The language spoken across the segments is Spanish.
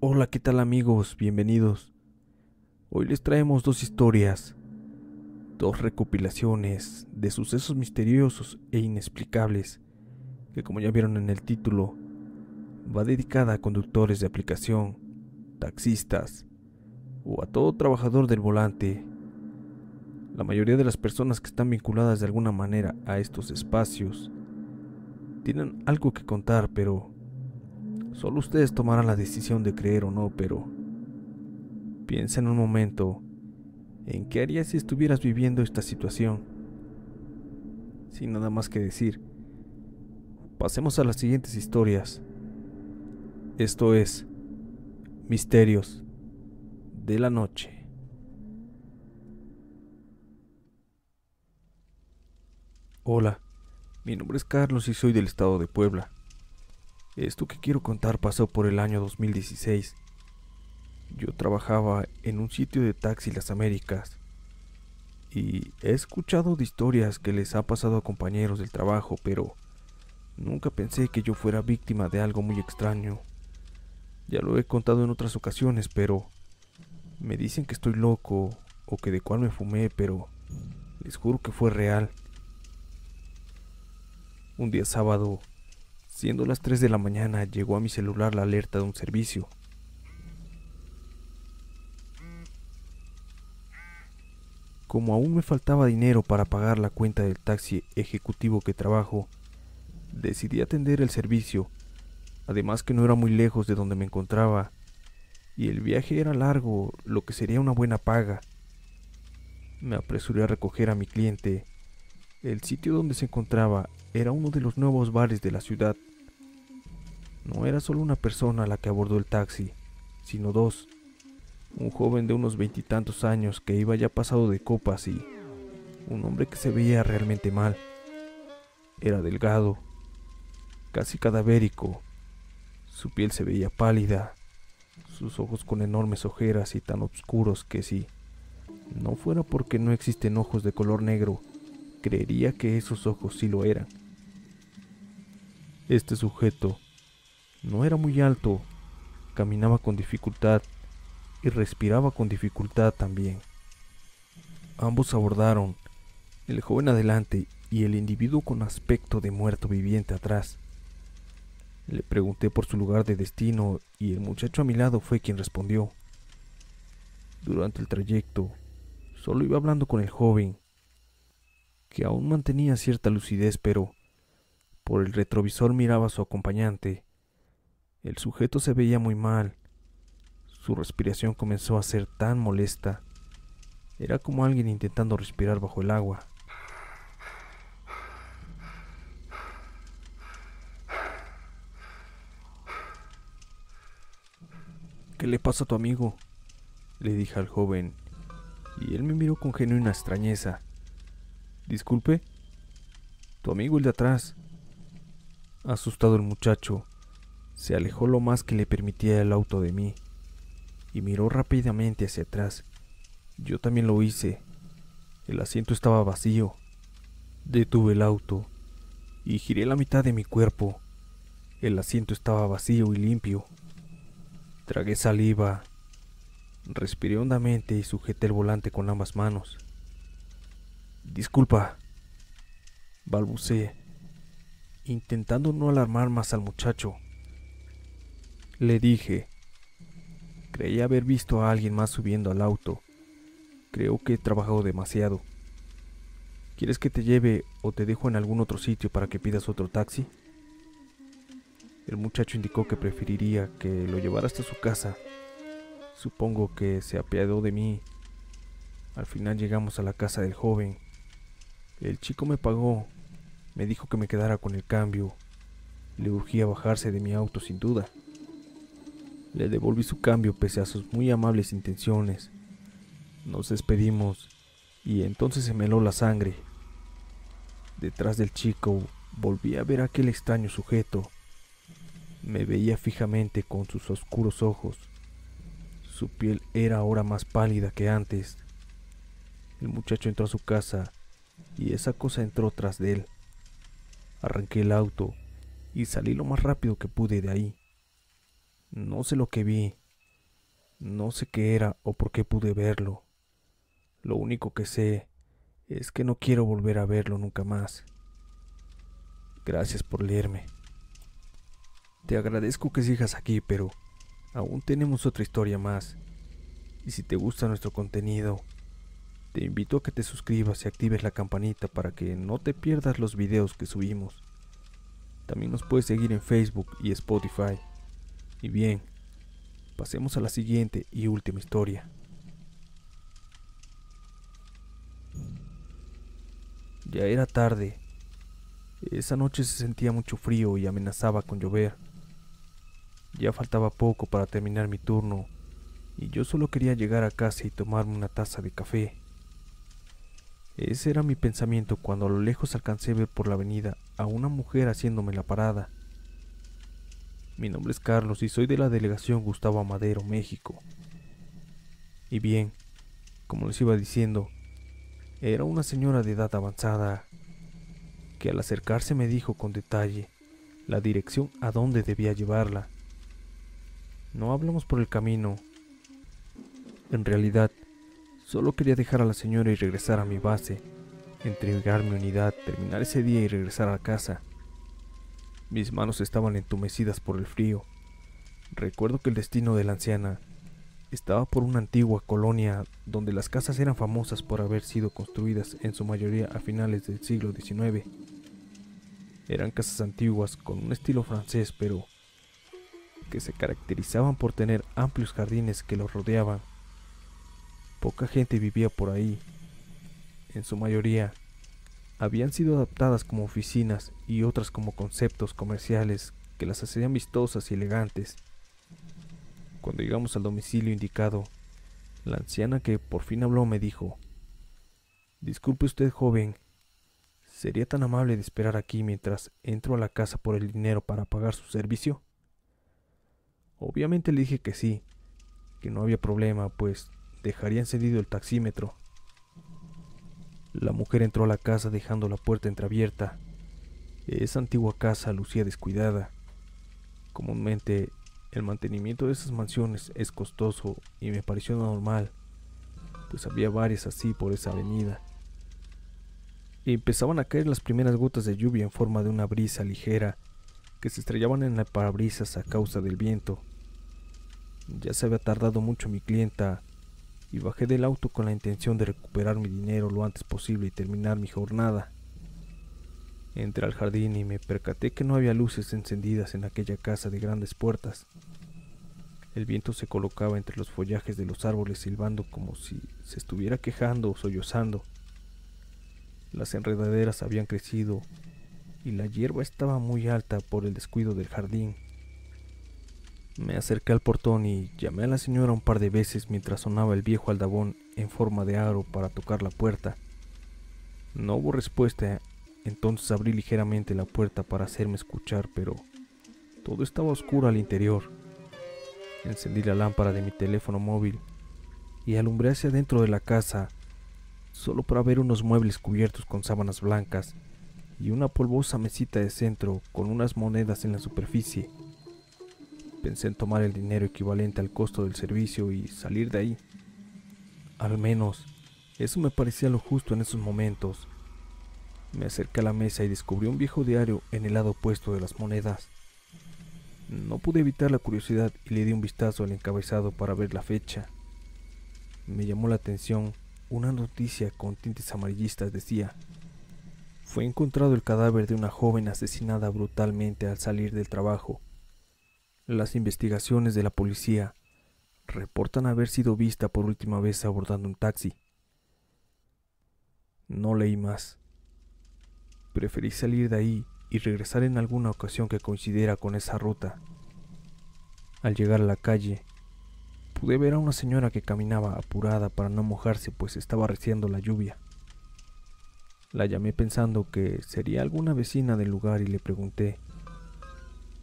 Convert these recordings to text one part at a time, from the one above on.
Hola, ¿qué tal amigos? Bienvenidos. Hoy les traemos dos historias, dos recopilaciones de sucesos misteriosos e inexplicables, que como ya vieron en el título, va dedicada a conductores de aplicación, taxistas o a todo trabajador del volante. La mayoría de las personas que están vinculadas de alguna manera a estos espacios tienen algo que contar, pero solo ustedes tomarán la decisión de creer o no, pero piensa en un momento en qué harías si estuvieras viviendo esta situación. Sin nada más que decir, pasemos a las siguientes historias. Esto es Misterios de la Noche. Hola. Mi nombre es Carlos y soy del estado de Puebla. Esto que quiero contar pasó por el año 2016. Yo trabajaba en un sitio de taxi Las Américas y he escuchado de historias que les ha pasado a compañeros del trabajo, pero nunca pensé que yo fuera víctima de algo muy extraño. Ya lo he contado en otras ocasiones, pero me dicen que estoy loco o que de cuál me fumé, pero les juro que fue real. Un día sábado, siendo las 3 de la mañana, llegó a mi celular la alerta de un servicio. Como aún me faltaba dinero para pagar la cuenta del taxi ejecutivo que trabajo, decidí atender el servicio, además que no era muy lejos de donde me encontraba, y el viaje era largo, lo que sería una buena paga. Me apresuré a recoger a mi cliente. El sitio donde se encontraba era uno de los nuevos bares de la ciudad. No era solo una persona la que abordó el taxi, sino dos. Un joven de unos veintitantos años que iba ya pasado de copas y un hombre que se veía realmente mal. Era delgado, casi cadavérico. Su piel se veía pálida, sus ojos con enormes ojeras y tan oscuros que si no fuera porque no existen ojos de color negro, creería que esos ojos sí lo eran. Este sujeto no era muy alto, caminaba con dificultad y respiraba con dificultad también. Ambos abordaron, el joven adelante y el individuo con aspecto de muerto viviente atrás. Le pregunté por su lugar de destino y el muchacho a mi lado fue quien respondió. Durante el trayecto, solo iba hablando con el joven, que aún mantenía cierta lucidez, pero por el retrovisor miraba a su acompañante. El sujeto se veía muy mal. Su respiración comenzó a ser tan molesta. Era como alguien intentando respirar bajo el agua. ¿Qué le pasa a tu amigo? le dije al joven, y él me miró con genuina extrañeza. Disculpe, tu amigo el de atrás. Asustado el muchacho, se alejó lo más que le permitía el auto de mí y miró rápidamente hacia atrás. Yo también lo hice. El asiento estaba vacío. Detuve el auto y giré la mitad de mi cuerpo. El asiento estaba vacío y limpio. Tragué saliva, respiré hondamente y sujeté el volante con ambas manos. Disculpa, balbuceé intentando no alarmar más al muchacho. Le dije, creí haber visto a alguien más subiendo al auto. Creo que he trabajado demasiado. ¿Quieres que te lleve o te dejo en algún otro sitio para que pidas otro taxi? El muchacho indicó que preferiría que lo llevara hasta su casa. Supongo que se apiadó de mí. Al final llegamos a la casa del joven. El chico me pagó me dijo que me quedara con el cambio. Le urgía bajarse de mi auto sin duda. Le devolví su cambio pese a sus muy amables intenciones. Nos despedimos y entonces se me heló la sangre. Detrás del chico volví a ver a aquel extraño sujeto. Me veía fijamente con sus oscuros ojos. Su piel era ahora más pálida que antes. El muchacho entró a su casa y esa cosa entró tras de él. Arranqué el auto y salí lo más rápido que pude de ahí. No sé lo que vi, No sé qué era o por qué pude verlo. Lo único que sé es que no quiero volver a verlo nunca más. Gracias por leerme. Te agradezco que sigas aquí, pero aún tenemos otra historia más. Y si te gusta nuestro contenido, te invito a que te suscribas y actives la campanita para que no te pierdas los videos que subimos. También nos puedes seguir en Facebook y Spotify. Y bien, pasemos a la siguiente y última historia. Ya era tarde. Esa noche se sentía mucho frío y amenazaba con llover. Ya faltaba poco para terminar mi turno y yo solo quería llegar a casa y tomarme una taza de café. Ese era mi pensamiento cuando a lo lejos alcancé a ver por la avenida a una mujer haciéndome la parada. Mi nombre es Carlos y soy de la delegación Gustavo Amadero, México. Y bien, como les iba diciendo, era una señora de edad avanzada que al acercarse me dijo con detalle la dirección a donde debía llevarla. No hablamos por el camino. En realidad, Solo quería dejar a la señora y regresar a mi base, entregar mi unidad, terminar ese día y regresar a casa. Mis manos estaban entumecidas por el frío. Recuerdo que el destino de la anciana estaba por una antigua colonia donde las casas eran famosas por haber sido construidas en su mayoría a finales del siglo XIX. Eran casas antiguas con un estilo francés, pero que se caracterizaban por tener amplios jardines que los rodeaban Poca gente vivía por ahí. En su mayoría, habían sido adaptadas como oficinas y otras como conceptos comerciales que las hacían vistosas y elegantes. Cuando llegamos al domicilio indicado, la anciana que por fin habló me dijo, Disculpe usted, joven, ¿sería tan amable de esperar aquí mientras entro a la casa por el dinero para pagar su servicio? Obviamente le dije que sí, que no había problema, pues dejaría encendido el taxímetro. La mujer entró a la casa dejando la puerta entreabierta. Esa antigua casa lucía descuidada. Comúnmente el mantenimiento de esas mansiones es costoso y me pareció normal, pues había varias así por esa avenida. Y empezaban a caer las primeras gotas de lluvia en forma de una brisa ligera que se estrellaban en las parabrisas a causa del viento. Ya se había tardado mucho mi clienta y bajé del auto con la intención de recuperar mi dinero lo antes posible y terminar mi jornada. Entré al jardín y me percaté que no había luces encendidas en aquella casa de grandes puertas. El viento se colocaba entre los follajes de los árboles silbando como si se estuviera quejando o sollozando. Las enredaderas habían crecido y la hierba estaba muy alta por el descuido del jardín. Me acerqué al portón y llamé a la señora un par de veces mientras sonaba el viejo aldabón en forma de aro para tocar la puerta. No hubo respuesta, entonces abrí ligeramente la puerta para hacerme escuchar, pero todo estaba oscuro al interior. Encendí la lámpara de mi teléfono móvil y alumbré hacia dentro de la casa, solo para ver unos muebles cubiertos con sábanas blancas y una polvosa mesita de centro con unas monedas en la superficie. Pensé en tomar el dinero equivalente al costo del servicio y salir de ahí. Al menos, eso me parecía lo justo en esos momentos. Me acerqué a la mesa y descubrí un viejo diario en el lado opuesto de las monedas. No pude evitar la curiosidad y le di un vistazo al encabezado para ver la fecha. Me llamó la atención una noticia con tintes amarillistas decía, fue encontrado el cadáver de una joven asesinada brutalmente al salir del trabajo. Las investigaciones de la policía reportan haber sido vista por última vez abordando un taxi. No leí más. Preferí salir de ahí y regresar en alguna ocasión que coincidiera con esa ruta. Al llegar a la calle, pude ver a una señora que caminaba apurada para no mojarse pues estaba reciendo la lluvia. La llamé pensando que sería alguna vecina del lugar y le pregunté,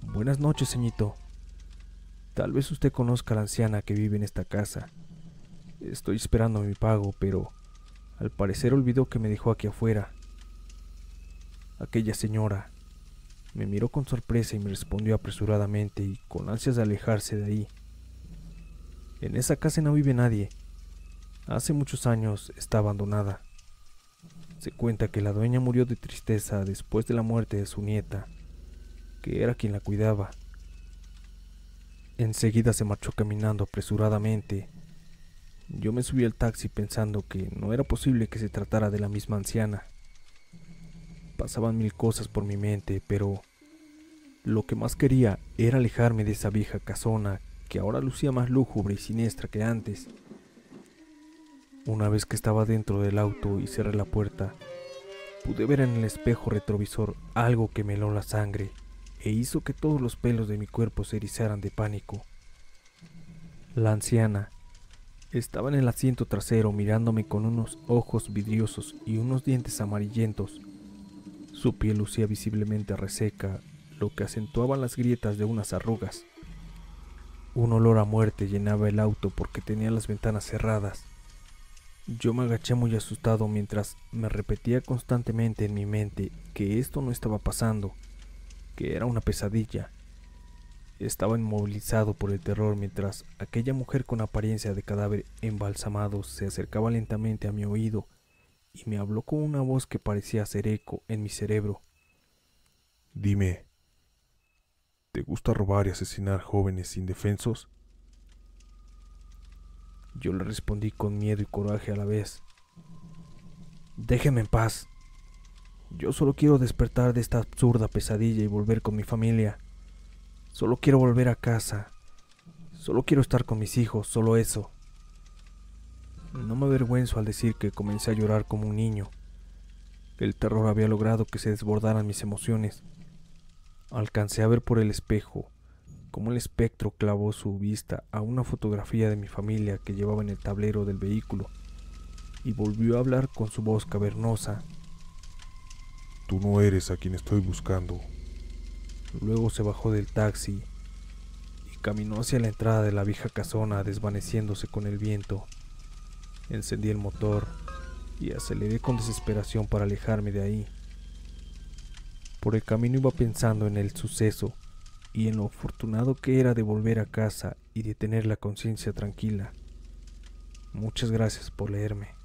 Buenas noches, señito. Tal vez usted conozca a la anciana que vive en esta casa. Estoy esperando mi pago, pero al parecer olvidó que me dejó aquí afuera. Aquella señora me miró con sorpresa y me respondió apresuradamente y con ansias de alejarse de ahí. En esa casa no vive nadie. Hace muchos años está abandonada. Se cuenta que la dueña murió de tristeza después de la muerte de su nieta, que era quien la cuidaba. Enseguida se marchó caminando apresuradamente. Yo me subí al taxi pensando que no era posible que se tratara de la misma anciana. Pasaban mil cosas por mi mente, pero lo que más quería era alejarme de esa vieja casona que ahora lucía más lúgubre y siniestra que antes. Una vez que estaba dentro del auto y cerré la puerta, pude ver en el espejo retrovisor algo que me heló la sangre e hizo que todos los pelos de mi cuerpo se erizaran de pánico. La anciana estaba en el asiento trasero mirándome con unos ojos vidriosos y unos dientes amarillentos. Su piel lucía visiblemente reseca lo que acentuaban las grietas de unas arrugas. Un olor a muerte llenaba el auto porque tenía las ventanas cerradas. Yo me agaché muy asustado mientras me repetía constantemente en mi mente que esto no estaba pasando, que era una pesadilla. Estaba inmovilizado por el terror mientras aquella mujer con apariencia de cadáver embalsamado se acercaba lentamente a mi oído y me habló con una voz que parecía hacer eco en mi cerebro. Dime, ¿Te gusta robar y asesinar jóvenes indefensos? Yo le respondí con miedo y coraje a la vez. Déjeme en paz. Yo solo quiero despertar de esta absurda pesadilla y volver con mi familia. Solo quiero volver a casa. Solo quiero estar con mis hijos, solo eso. No me avergüenzo al decir que comencé a llorar como un niño. El terror había logrado que se desbordaran mis emociones. Alcancé a ver por el espejo cómo el espectro clavó su vista a una fotografía de mi familia que llevaba en el tablero del vehículo y volvió a hablar con su voz cavernosa. Tú no eres a quien estoy buscando. Luego se bajó del taxi y caminó hacia la entrada de la vieja casona desvaneciéndose con el viento. Encendí el motor y aceleré con desesperación para alejarme de ahí. Por el camino iba pensando en el suceso y en lo afortunado que era de volver a casa y de tener la conciencia tranquila. Muchas gracias por leerme.